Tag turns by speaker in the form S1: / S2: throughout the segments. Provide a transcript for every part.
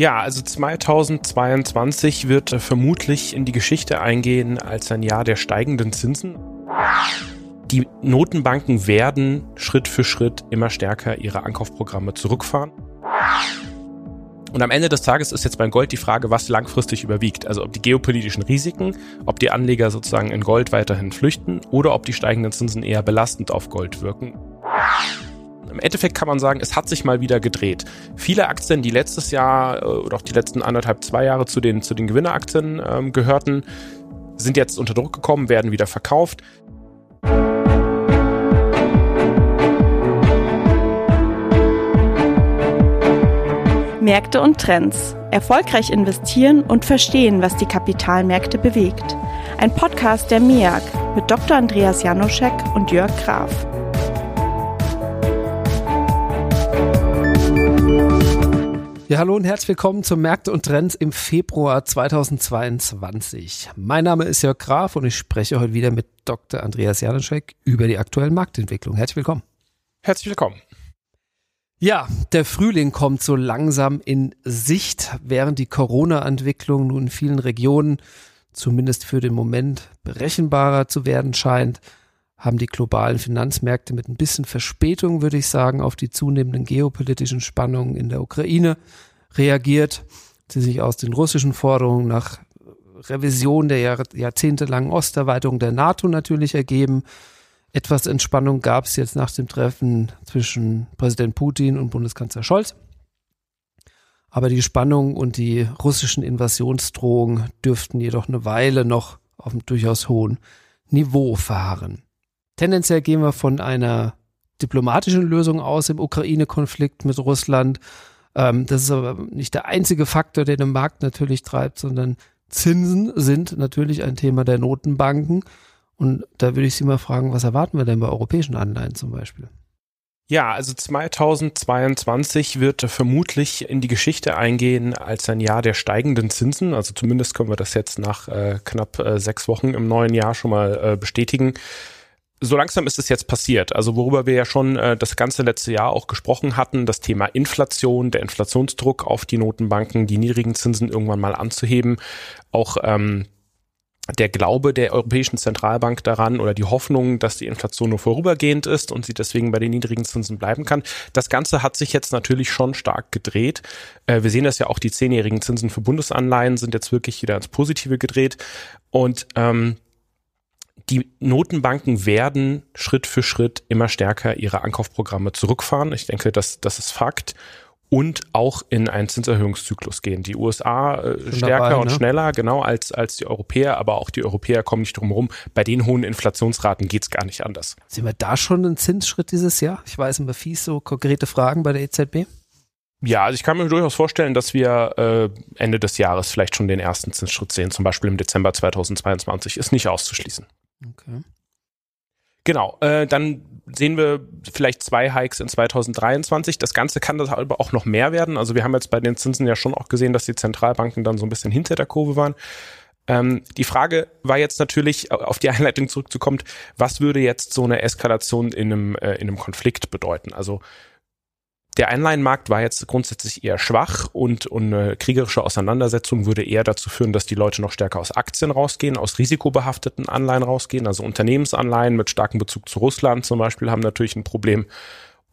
S1: Ja, also 2022 wird vermutlich in die Geschichte eingehen als ein Jahr der steigenden Zinsen. Die Notenbanken werden Schritt für Schritt immer stärker ihre Ankaufprogramme zurückfahren. Und am Ende des Tages ist jetzt beim Gold die Frage, was langfristig überwiegt. Also ob die geopolitischen Risiken, ob die Anleger sozusagen in Gold weiterhin flüchten oder ob die steigenden Zinsen eher belastend auf Gold wirken. Im Endeffekt kann man sagen, es hat sich mal wieder gedreht. Viele Aktien, die letztes Jahr äh, oder auch die letzten anderthalb, zwei Jahre zu den, zu den Gewinneraktien ähm, gehörten, sind jetzt unter Druck gekommen, werden wieder verkauft.
S2: Märkte und Trends. Erfolgreich investieren und verstehen, was die Kapitalmärkte bewegt. Ein Podcast der MEAG mit Dr. Andreas Janoschek und Jörg Graf.
S3: Ja, hallo und herzlich willkommen zum Märkte und Trends im Februar 2022. Mein Name ist Jörg Graf und ich spreche heute wieder mit Dr. Andreas Janoschek über die aktuelle Marktentwicklung. Herzlich willkommen.
S1: Herzlich willkommen.
S3: Ja, der Frühling kommt so langsam in Sicht, während die Corona-Entwicklung nun in vielen Regionen zumindest für den Moment berechenbarer zu werden scheint, haben die globalen Finanzmärkte mit ein bisschen Verspätung, würde ich sagen, auf die zunehmenden geopolitischen Spannungen in der Ukraine reagiert, die sich aus den russischen Forderungen nach Revision der Jahr, jahrzehntelangen Osterweiterung der NATO natürlich ergeben etwas Entspannung gab es jetzt nach dem Treffen zwischen Präsident Putin und Bundeskanzler Scholz. Aber die Spannung und die russischen Invasionsdrohungen dürften jedoch eine Weile noch auf einem durchaus hohen Niveau fahren. Tendenziell gehen wir von einer diplomatischen Lösung aus im Ukraine-Konflikt mit Russland. Ähm, das ist aber nicht der einzige Faktor, der den Markt natürlich treibt, sondern Zinsen sind natürlich ein Thema der Notenbanken. Und da würde ich Sie mal fragen, was erwarten wir denn bei europäischen Anleihen zum Beispiel?
S1: Ja, also 2022 wird vermutlich in die Geschichte eingehen als ein Jahr der steigenden Zinsen. Also zumindest können wir das jetzt nach äh, knapp äh, sechs Wochen im neuen Jahr schon mal äh, bestätigen. So langsam ist es jetzt passiert. Also worüber wir ja schon äh, das ganze letzte Jahr auch gesprochen hatten, das Thema Inflation, der Inflationsdruck auf die Notenbanken, die niedrigen Zinsen irgendwann mal anzuheben, auch ähm, der Glaube der Europäischen Zentralbank daran oder die Hoffnung, dass die Inflation nur vorübergehend ist und sie deswegen bei den niedrigen Zinsen bleiben kann. Das Ganze hat sich jetzt natürlich schon stark gedreht. Äh, wir sehen das ja auch, die zehnjährigen Zinsen für Bundesanleihen sind jetzt wirklich wieder ins Positive gedreht. Und ähm, die Notenbanken werden Schritt für Schritt immer stärker ihre Ankaufprogramme zurückfahren. Ich denke, das, das ist Fakt und auch in einen Zinserhöhungszyklus gehen. Die USA äh, stärker dabei, und ne? schneller, genau, als, als die Europäer, aber auch die Europäer kommen nicht drum herum. Bei den hohen Inflationsraten geht's gar nicht anders.
S3: Sehen wir da schon einen Zinsschritt dieses Jahr? Ich weiß immer fies so konkrete Fragen bei der EZB.
S1: Ja, also ich kann mir durchaus vorstellen, dass wir äh, Ende des Jahres vielleicht schon den ersten Zinsschritt sehen, zum Beispiel im Dezember 2022, ist nicht auszuschließen. Okay. Genau, äh, dann sehen wir vielleicht zwei Hikes in 2023. Das Ganze kann das aber auch noch mehr werden. Also wir haben jetzt bei den Zinsen ja schon auch gesehen, dass die Zentralbanken dann so ein bisschen hinter der Kurve waren. Ähm, die Frage war jetzt natürlich, auf die Einleitung zurückzukommen, was würde jetzt so eine Eskalation in einem, äh, in einem Konflikt bedeuten? Also der Einleihenmarkt war jetzt grundsätzlich eher schwach und, und eine kriegerische Auseinandersetzung würde eher dazu führen, dass die Leute noch stärker aus Aktien rausgehen, aus risikobehafteten Anleihen rausgehen. Also Unternehmensanleihen mit starkem Bezug zu Russland zum Beispiel haben natürlich ein Problem.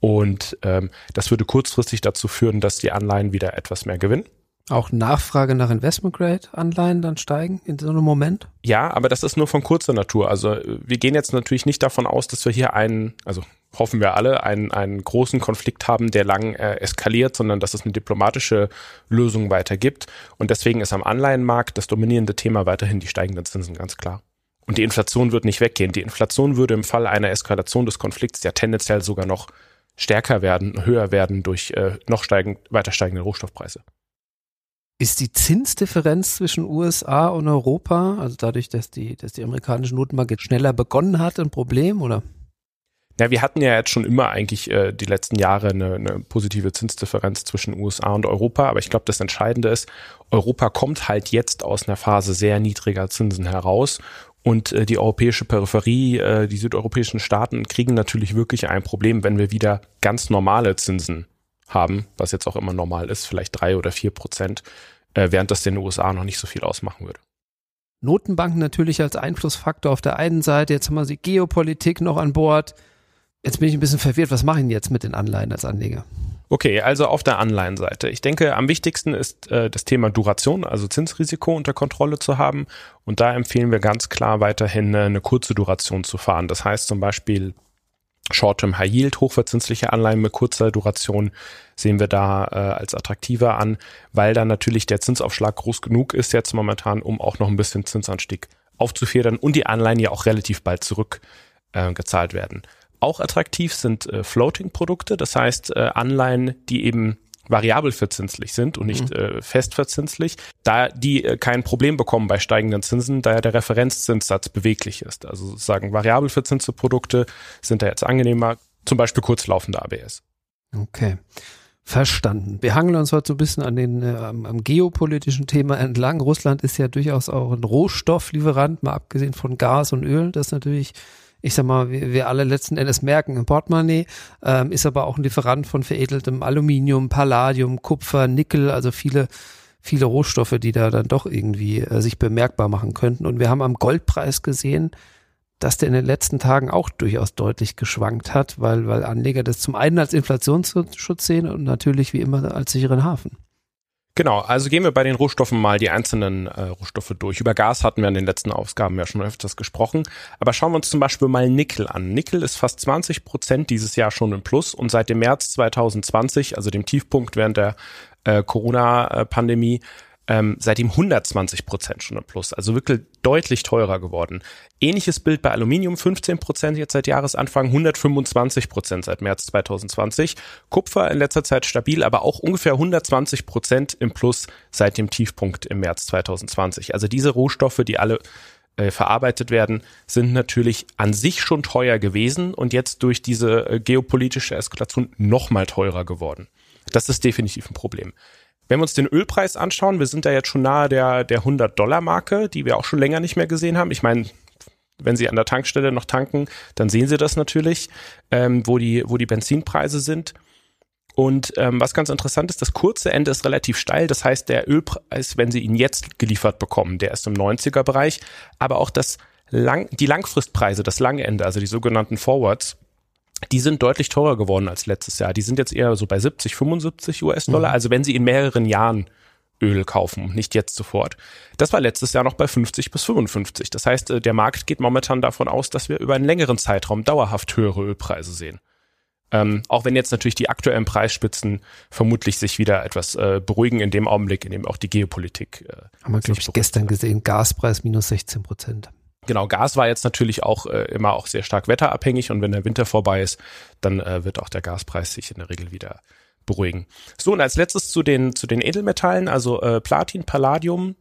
S1: Und ähm, das würde kurzfristig dazu führen, dass die Anleihen wieder etwas mehr gewinnen.
S3: Auch Nachfrage nach Investment-Grade-Anleihen dann steigen in so einem Moment?
S1: Ja, aber das ist nur von kurzer Natur. Also wir gehen jetzt natürlich nicht davon aus, dass wir hier einen, also hoffen wir alle, einen, einen großen Konflikt haben, der lang äh, eskaliert, sondern dass es eine diplomatische Lösung weiter gibt. Und deswegen ist am Anleihenmarkt das dominierende Thema weiterhin die steigenden Zinsen, ganz klar. Und die Inflation wird nicht weggehen. Die Inflation würde im Fall einer Eskalation des Konflikts ja tendenziell sogar noch stärker werden, höher werden durch äh, noch steigend, weiter steigende Rohstoffpreise.
S3: Ist die Zinsdifferenz zwischen USA und Europa, also dadurch, dass die, dass die amerikanische Notenbank jetzt schneller begonnen hat, ein Problem oder?
S1: Ja, wir hatten ja jetzt schon immer eigentlich äh, die letzten Jahre eine, eine positive Zinsdifferenz zwischen USA und Europa, aber ich glaube, das Entscheidende ist, Europa kommt halt jetzt aus einer Phase sehr niedriger Zinsen heraus und äh, die europäische Peripherie, äh, die südeuropäischen Staaten kriegen natürlich wirklich ein Problem, wenn wir wieder ganz normale Zinsen haben, was jetzt auch immer normal ist, vielleicht drei oder vier Prozent, äh, während das den USA noch nicht so viel ausmachen würde.
S3: Notenbanken natürlich als Einflussfaktor auf der einen Seite, jetzt haben wir die Geopolitik noch an Bord. Jetzt bin ich ein bisschen verwirrt, was mache ich denn jetzt mit den Anleihen als Anleger?
S1: Okay, also auf der Anleihenseite. Ich denke, am wichtigsten ist äh, das Thema Duration, also Zinsrisiko unter Kontrolle zu haben. Und da empfehlen wir ganz klar weiterhin äh, eine kurze Duration zu fahren. Das heißt zum Beispiel Short-Term High Yield, hochverzinsliche Anleihen mit kurzer Duration sehen wir da äh, als attraktiver an, weil da natürlich der Zinsaufschlag groß genug ist jetzt momentan, um auch noch ein bisschen Zinsanstieg aufzufedern und die Anleihen ja auch relativ bald zurück äh, werden. Auch attraktiv sind äh, Floating-Produkte, das heißt äh, Anleihen, die eben variabel verzinslich sind und nicht mhm. äh, fest verzinslich, da die äh, kein Problem bekommen bei steigenden Zinsen, da ja der Referenzzinssatz beweglich ist. Also sozusagen variabel verzinste Produkte sind da jetzt angenehmer, zum Beispiel kurzlaufende ABS.
S3: Okay. Verstanden. Wir hangeln uns heute so ein bisschen an den äh, am, am, geopolitischen Thema entlang. Russland ist ja durchaus auch ein Rohstofflieferant, mal abgesehen von Gas und Öl. Das ist natürlich ich sag mal, wir, wir alle letzten Endes merken im Portemonnaie, ähm, ist aber auch ein Lieferant von veredeltem Aluminium, Palladium, Kupfer, Nickel, also viele viele Rohstoffe, die da dann doch irgendwie äh, sich bemerkbar machen könnten. Und wir haben am Goldpreis gesehen, dass der in den letzten Tagen auch durchaus deutlich geschwankt hat, weil, weil Anleger das zum einen als Inflationsschutz sehen und natürlich wie immer als sicheren Hafen.
S1: Genau, also gehen wir bei den Rohstoffen mal die einzelnen äh, Rohstoffe durch. Über Gas hatten wir in den letzten Ausgaben ja schon öfters gesprochen. Aber schauen wir uns zum Beispiel mal Nickel an. Nickel ist fast 20 Prozent dieses Jahr schon im Plus und seit dem März 2020, also dem Tiefpunkt während der äh, Corona-Pandemie, ähm, seitdem 120 Prozent schon im Plus, also wirklich deutlich teurer geworden. Ähnliches Bild bei Aluminium, 15 Prozent jetzt seit Jahresanfang, 125 Prozent seit März 2020. Kupfer in letzter Zeit stabil, aber auch ungefähr 120 Prozent im Plus seit dem Tiefpunkt im März 2020. Also diese Rohstoffe, die alle äh, verarbeitet werden, sind natürlich an sich schon teuer gewesen und jetzt durch diese äh, geopolitische Eskalation noch mal teurer geworden. Das ist definitiv ein Problem. Wenn wir uns den Ölpreis anschauen, wir sind da jetzt schon nahe der, der 100-Dollar-Marke, die wir auch schon länger nicht mehr gesehen haben. Ich meine, wenn Sie an der Tankstelle noch tanken, dann sehen Sie das natürlich, ähm, wo, die, wo die Benzinpreise sind. Und ähm, was ganz interessant ist, das kurze Ende ist relativ steil. Das heißt, der Ölpreis, wenn Sie ihn jetzt geliefert bekommen, der ist im 90er-Bereich. Aber auch das lang, die Langfristpreise, das lange Ende, also die sogenannten Forwards, die sind deutlich teurer geworden als letztes Jahr. Die sind jetzt eher so bei 70, 75 US-Dollar. Mhm. Also wenn Sie in mehreren Jahren Öl kaufen, nicht jetzt sofort. Das war letztes Jahr noch bei 50 bis 55. Das heißt, äh, der Markt geht momentan davon aus, dass wir über einen längeren Zeitraum dauerhaft höhere Ölpreise sehen. Ähm, auch wenn jetzt natürlich die aktuellen Preisspitzen vermutlich sich wieder etwas äh, beruhigen in dem Augenblick, in dem auch die Geopolitik.
S3: Äh, Haben wir, glaube ich, gestern gesehen, Gaspreis minus 16 Prozent.
S1: Genau, Gas war jetzt natürlich auch äh, immer auch sehr stark wetterabhängig und wenn der Winter vorbei ist, dann äh, wird auch der Gaspreis sich in der Regel wieder beruhigen. So, und als letztes zu den, zu den Edelmetallen, also äh, Platin, Palladium,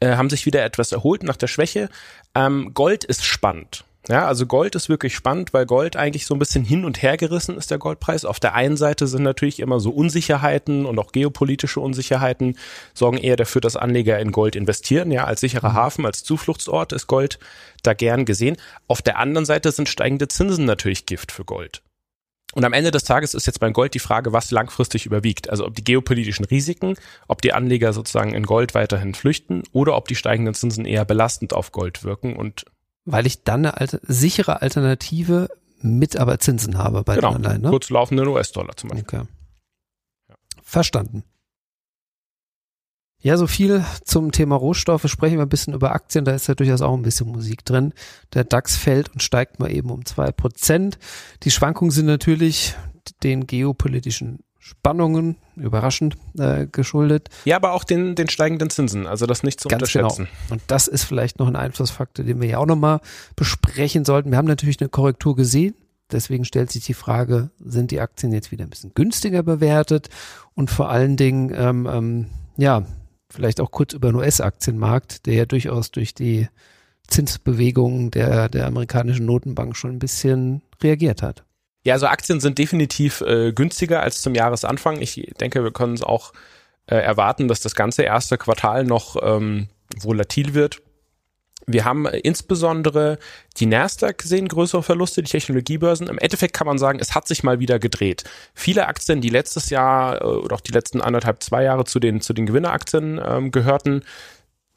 S1: äh, haben sich wieder etwas erholt nach der Schwäche. Ähm, Gold ist spannend. Ja, also Gold ist wirklich spannend, weil Gold eigentlich so ein bisschen hin und her gerissen ist, der Goldpreis. Auf der einen Seite sind natürlich immer so Unsicherheiten und auch geopolitische Unsicherheiten sorgen eher dafür, dass Anleger in Gold investieren. Ja, als sicherer mhm. Hafen, als Zufluchtsort ist Gold da gern gesehen. Auf der anderen Seite sind steigende Zinsen natürlich Gift für Gold. Und am Ende des Tages ist jetzt beim Gold die Frage, was langfristig überwiegt. Also ob die geopolitischen Risiken, ob die Anleger sozusagen in Gold weiterhin flüchten oder ob die steigenden Zinsen eher belastend auf Gold wirken und
S3: weil ich dann eine alte, sichere Alternative mit aber Zinsen habe bei
S1: genau,
S3: den Anleihen. Ne?
S1: Kurzlaufenden US-Dollar zum Beispiel. Okay.
S3: Verstanden. Ja, so viel zum Thema Rohstoffe. Sprechen wir ein bisschen über Aktien. Da ist ja durchaus auch ein bisschen Musik drin. Der DAX fällt und steigt mal eben um zwei Prozent. Die Schwankungen sind natürlich den geopolitischen Spannungen, überraschend äh, geschuldet.
S1: Ja, aber auch den, den steigenden Zinsen, also das nicht zu Ganz genau. unterschätzen.
S3: Genau. Und das ist vielleicht noch ein Einflussfaktor, den wir ja auch nochmal besprechen sollten. Wir haben natürlich eine Korrektur gesehen. Deswegen stellt sich die Frage, sind die Aktien jetzt wieder ein bisschen günstiger bewertet? Und vor allen Dingen, ähm, ähm, ja, vielleicht auch kurz über den US-Aktienmarkt, der ja durchaus durch die Zinsbewegungen der, der amerikanischen Notenbank schon ein bisschen reagiert hat.
S1: Ja, also Aktien sind definitiv äh, günstiger als zum Jahresanfang. Ich denke, wir können es auch äh, erwarten, dass das ganze erste Quartal noch ähm, volatil wird. Wir haben insbesondere die Nasdaq sehen größere Verluste, die Technologiebörsen. Im Endeffekt kann man sagen, es hat sich mal wieder gedreht. Viele Aktien, die letztes Jahr äh, oder auch die letzten anderthalb, zwei Jahre zu den, zu den Gewinneraktien ähm, gehörten,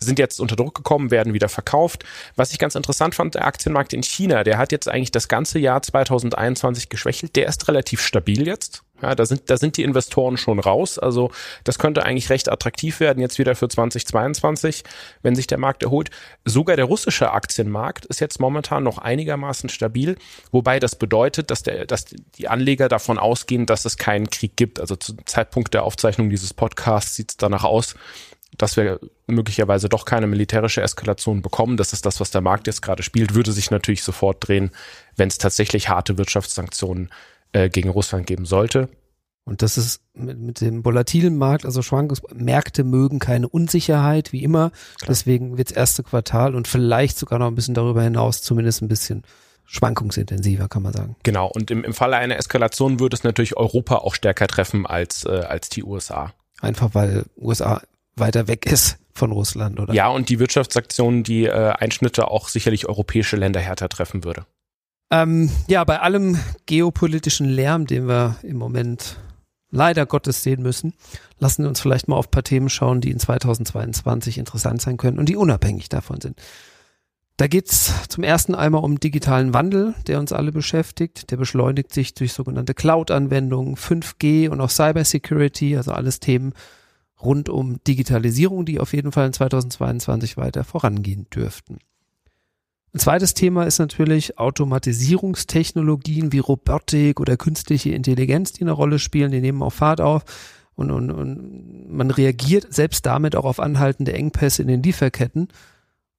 S1: sind jetzt unter Druck gekommen, werden wieder verkauft. Was ich ganz interessant fand, der Aktienmarkt in China, der hat jetzt eigentlich das ganze Jahr 2021 geschwächelt. Der ist relativ stabil jetzt. Ja, da sind, da sind die Investoren schon raus. Also das könnte eigentlich recht attraktiv werden jetzt wieder für 2022, wenn sich der Markt erholt. Sogar der russische Aktienmarkt ist jetzt momentan noch einigermaßen stabil, wobei das bedeutet, dass, der, dass die Anleger davon ausgehen, dass es keinen Krieg gibt. Also zum Zeitpunkt der Aufzeichnung dieses Podcasts sieht es danach aus, dass wir möglicherweise doch keine militärische Eskalation bekommen. Das ist das, was der Markt jetzt gerade spielt, würde sich natürlich sofort drehen, wenn es tatsächlich harte Wirtschaftssanktionen äh, gegen Russland geben sollte.
S3: Und das ist mit, mit dem volatilen Markt, also Schwankungsmärkte mögen keine Unsicherheit, wie immer. Klar. Deswegen wird das erste Quartal und vielleicht sogar noch ein bisschen darüber hinaus zumindest ein bisschen schwankungsintensiver, kann man sagen.
S1: Genau, und im, im Falle einer Eskalation würde es natürlich Europa auch stärker treffen als, äh, als die USA.
S3: Einfach weil USA weiter weg ist von Russland, oder?
S1: Ja, und die Wirtschaftsaktionen, die äh, Einschnitte auch sicherlich europäische Länder härter treffen würde.
S3: Ähm, ja, bei allem geopolitischen Lärm, den wir im Moment leider Gottes sehen müssen, lassen wir uns vielleicht mal auf ein paar Themen schauen, die in 2022 interessant sein können und die unabhängig davon sind. Da geht's zum ersten einmal um digitalen Wandel, der uns alle beschäftigt. Der beschleunigt sich durch sogenannte Cloud-Anwendungen, 5G und auch Cybersecurity, also alles Themen, rund um Digitalisierung, die auf jeden Fall in 2022 weiter vorangehen dürften. Ein zweites Thema ist natürlich Automatisierungstechnologien wie Robotik oder künstliche Intelligenz, die eine Rolle spielen, die nehmen auch Fahrt auf und, und, und man reagiert selbst damit auch auf anhaltende Engpässe in den Lieferketten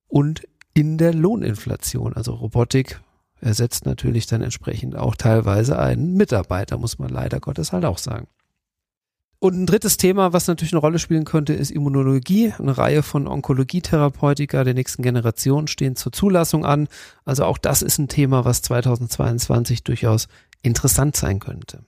S3: und in der Lohninflation. Also Robotik ersetzt natürlich dann entsprechend auch teilweise einen Mitarbeiter, muss man leider Gottes halt auch sagen. Und ein drittes Thema, was natürlich eine Rolle spielen könnte, ist Immunologie. Eine Reihe von Onkologietherapeutika der nächsten Generation stehen zur Zulassung an. Also auch das ist ein Thema, was 2022 durchaus interessant sein könnte.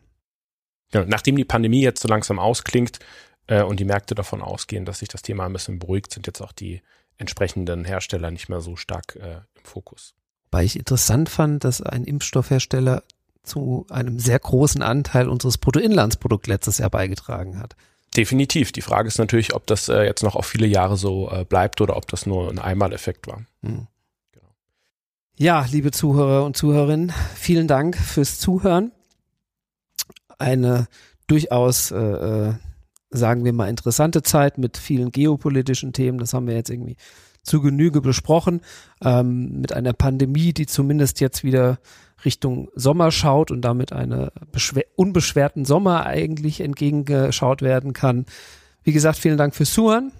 S1: Ja, nachdem die Pandemie jetzt so langsam ausklingt äh, und die Märkte davon ausgehen, dass sich das Thema ein bisschen beruhigt, sind jetzt auch die entsprechenden Hersteller nicht mehr so stark äh, im Fokus.
S3: Weil ich interessant fand, dass ein Impfstoffhersteller zu einem sehr großen Anteil unseres Bruttoinlandsprodukts letztes Jahr beigetragen hat.
S1: Definitiv. Die Frage ist natürlich, ob das äh, jetzt noch auf viele Jahre so äh, bleibt oder ob das nur ein Einmaleffekt war.
S3: Genau. Ja, liebe Zuhörer und Zuhörerinnen, vielen Dank fürs Zuhören. Eine durchaus, äh, äh, sagen wir mal, interessante Zeit mit vielen geopolitischen Themen. Das haben wir jetzt irgendwie zu Genüge besprochen. Ähm, mit einer Pandemie, die zumindest jetzt wieder Richtung Sommer schaut und damit eine unbeschwerten Sommer eigentlich entgegengeschaut werden kann. Wie gesagt, vielen Dank fürs Zuhören.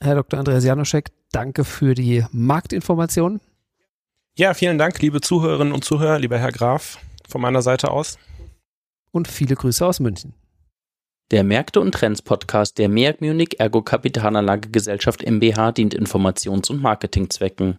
S3: Herr Dr. Andreas Janoschek, danke für die Marktinformationen.
S1: Ja, vielen Dank, liebe Zuhörerinnen und Zuhörer, lieber Herr Graf, von meiner Seite aus.
S3: Und viele Grüße aus München.
S4: Der Märkte und Trends Podcast der MEAG Munich Ergo Kapitalanlage Gesellschaft MBH dient Informations- und Marketingzwecken.